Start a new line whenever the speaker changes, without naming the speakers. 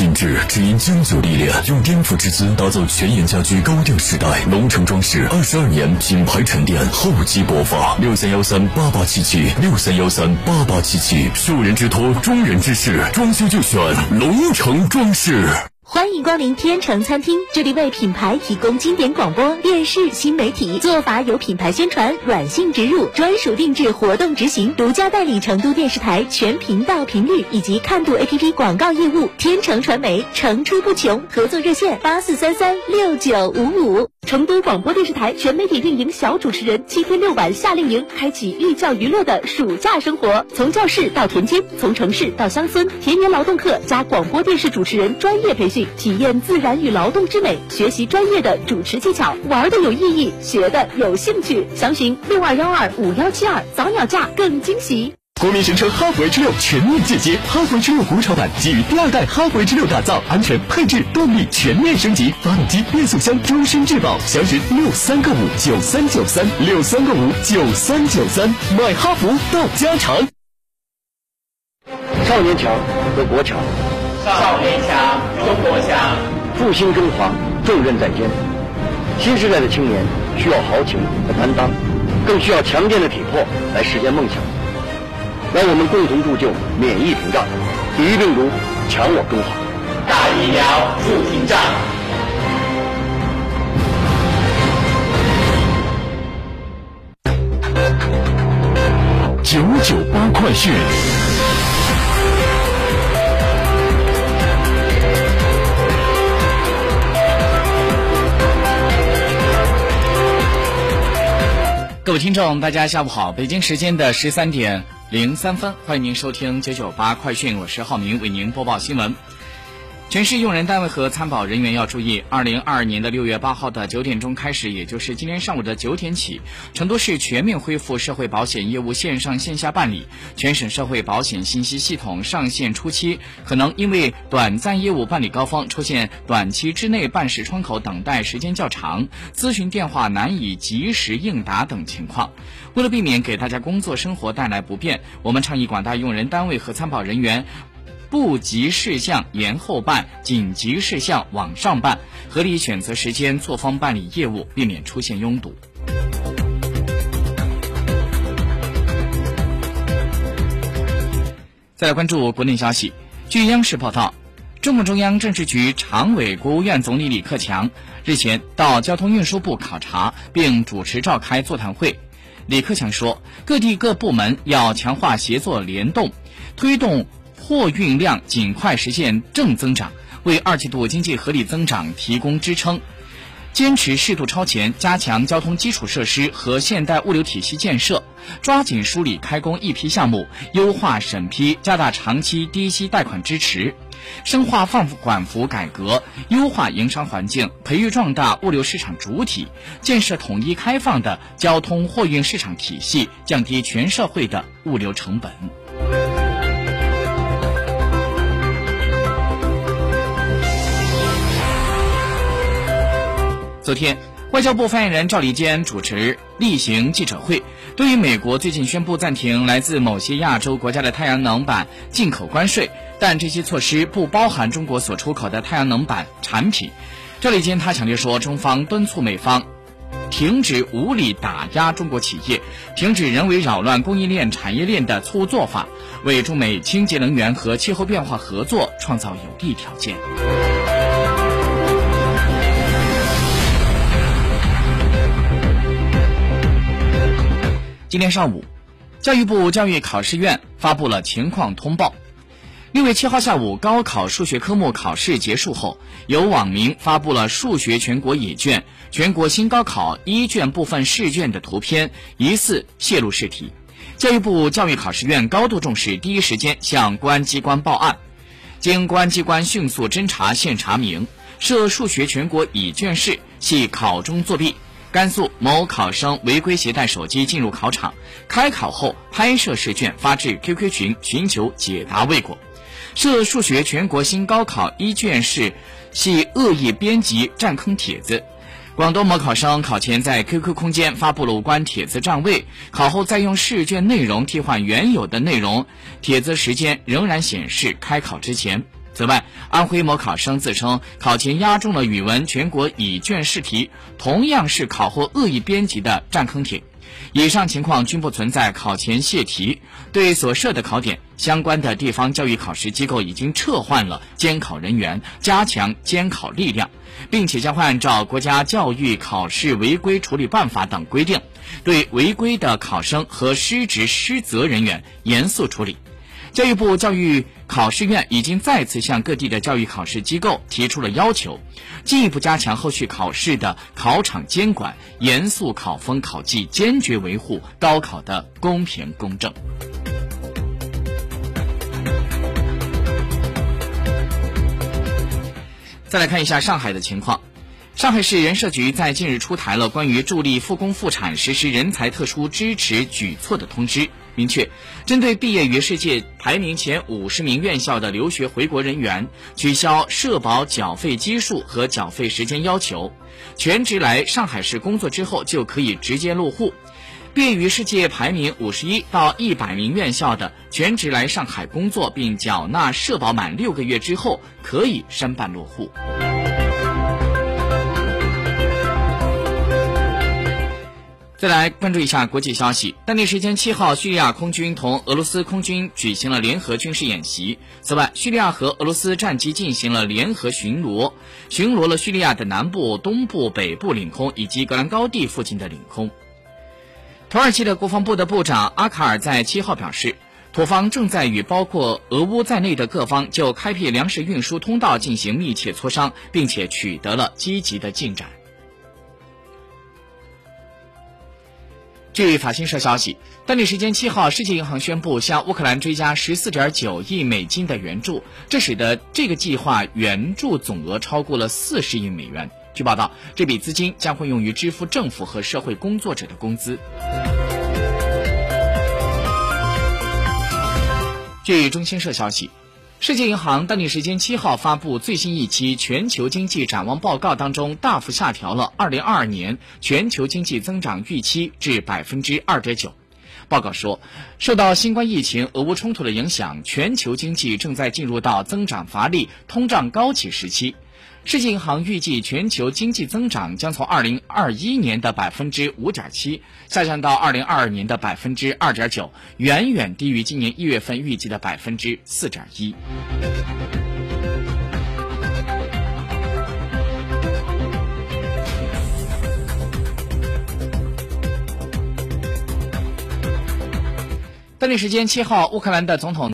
品质只因经久历练，用颠覆之姿打造全岩家居高调时代。龙城装饰二十二年品牌沉淀，厚积薄发。六三幺三八八七七，六三幺三八八七七，受人之托，忠人之事，装修就选龙城装饰。
欢迎光临天成餐厅，这里为品牌提供经典广播电视新媒体做法有品牌宣传、软性植入、专属定制活动执行，独家代理成都电视台全频道频率以及看度 APP 广告业务。天成传媒层出不穷，合作热线八四三三六九五五。成都广播电视台全媒体运营小主持人七天六晚夏令营，开启寓教于乐的暑假生活，从教室到田间，从城市到乡村，田园劳动课加广播电视主持人专业培训。体验自然与劳动之美，学习专业的主持技巧，玩的有意义，学的有兴趣。详询六二幺二五幺七二，早鸟价更惊喜。
国民神车哈弗 H 六全面进阶，哈弗 H 六国潮版基于第二代哈弗 H 六打造，安全配置动力全面升级，发动机变速箱终身质保。详询六三个五九三九三六三个五九三九三，买哈弗到家常。
少年强则国强，
少年强中国强，
复兴中华重任在肩。新时代的青年需要豪情和担当，更需要强健的体魄来实现梦想。让我们共同铸就免疫屏障，抵御病毒，强我中华。
大疫苗筑屏障。
九九八快讯。
各位听众，大家下午好！北京时间的十三点零三分，欢迎您收听九九八快讯，我是浩明，为您播报新闻。全市用人单位和参保人员要注意，二零二二年的六月八号的九点钟开始，也就是今天上午的九点起，成都市全面恢复社会保险业务线上线下办理。全省社会保险信息系统上线初期，可能因为短暂业务办理高峰出现短期之内办事窗口等待时间较长、咨询电话难以及时应答等情况。为了避免给大家工作生活带来不便，我们倡议广大用人单位和参保人员。不急事项延后办，紧急事项网上办，合理选择时间错峰办理业务，避免出现拥堵。再来关注国内消息，据央视报道，中共中央政治局常委、国务院总理李克强日前到交通运输部考察，并主持召开座谈会。李克强说，各地各部门要强化协作联动，推动。货运量尽快实现正增长，为二季度经济合理增长提供支撑。坚持适度超前，加强交通基础设施和现代物流体系建设，抓紧梳理开工一批项目，优化审批，加大长期低息贷款支持，深化放管服改革，优化营商环境，培育壮大物流市场主体，建设统一开放的交通货运市场体系，降低全社会的物流成本。昨天，外交部发言人赵立坚主持例行记者会，对于美国最近宣布暂停来自某些亚洲国家的太阳能板进口关税，但这些措施不包含中国所出口的太阳能板产品。赵立坚他强调说，中方敦促美方停止无理打压中国企业，停止人为扰乱供应链产业链的错误做法，为中美清洁能源和气候变化合作创造有利条件。今天上午，教育部教育考试院发布了情况通报。六月七号下午，高考数学科目考试结束后，有网民发布了数学全国乙卷、全国新高考一卷部分试卷的图片，疑似泄露试题。教育部教育考试院高度重视，第一时间向公安机关报案。经公安机关迅速侦查，现查明，涉数学全国乙卷试系考中作弊。甘肃某考生违规携带手机进入考场，开考后拍摄试卷发至 QQ 群寻求解答未果。涉数学全国新高考一卷试系恶意编辑占坑帖子。广东某考生考前在 QQ 空间发布了无关帖子占位，考后再用试卷内容替换原有的内容，帖子时间仍然显示开考之前。此外，安徽某考生自称考前押中了语文全国乙卷试题，同样是考后恶意编辑的占坑帖。以上情况均不存在考前泄题。对所涉的考点，相关的地方教育考试机构已经撤换了监考人员，加强监考力量，并且将会按照国家教育考试违规处理办法等规定，对违规的考生和失职失责人员严肃处理。教育部教育考试院已经再次向各地的教育考试机构提出了要求，进一步加强后续考试的考场监管，严肃考风考纪，坚决维护高考的公平公正。再来看一下上海的情况。上海市人社局在近日出台了关于助力复工复产实施人才特殊支持举措的通知，明确针对毕业于世界排名前五十名院校的留学回国人员，取消社保缴费基数和缴费时间要求，全职来上海市工作之后就可以直接落户。毕业于世界排名五十一到一百名院校的全职来上海工作并缴纳社保满六个月之后，可以申办落户。再来关注一下国际消息。当地时间七号，叙利亚空军同俄罗斯空军举行了联合军事演习。此外，叙利亚和俄罗斯战机进行了联合巡逻，巡逻了叙利亚的南部、东部、北部领空以及格兰高地附近的领空。土耳其的国防部的部长阿卡尔在七号表示，土方正在与包括俄乌在内的各方就开辟粮食运输通道进行密切磋商，并且取得了积极的进展。据法新社消息，当地时间七号，世界银行宣布向乌克兰追加十四点九亿美金的援助，这使得这个计划援助总额超过了四十亿美元。据报道，这笔资金将会用于支付政府和社会工作者的工资。据中新社消息。世界银行当地时间七号发布最新一期全球经济展望报告，当中大幅下调了二零二二年全球经济增长预期至百分之二点九。报告说，受到新冠疫情、俄乌冲突的影响，全球经济正在进入到增长乏力、通胀高企时期。世界银行预计，全球经济增长将从二零二一年的百分之五点七下降到二零二二年的百分之二点九，远远低于今年一月份预计的百分之四点一。当地时间七号，乌克兰的总统。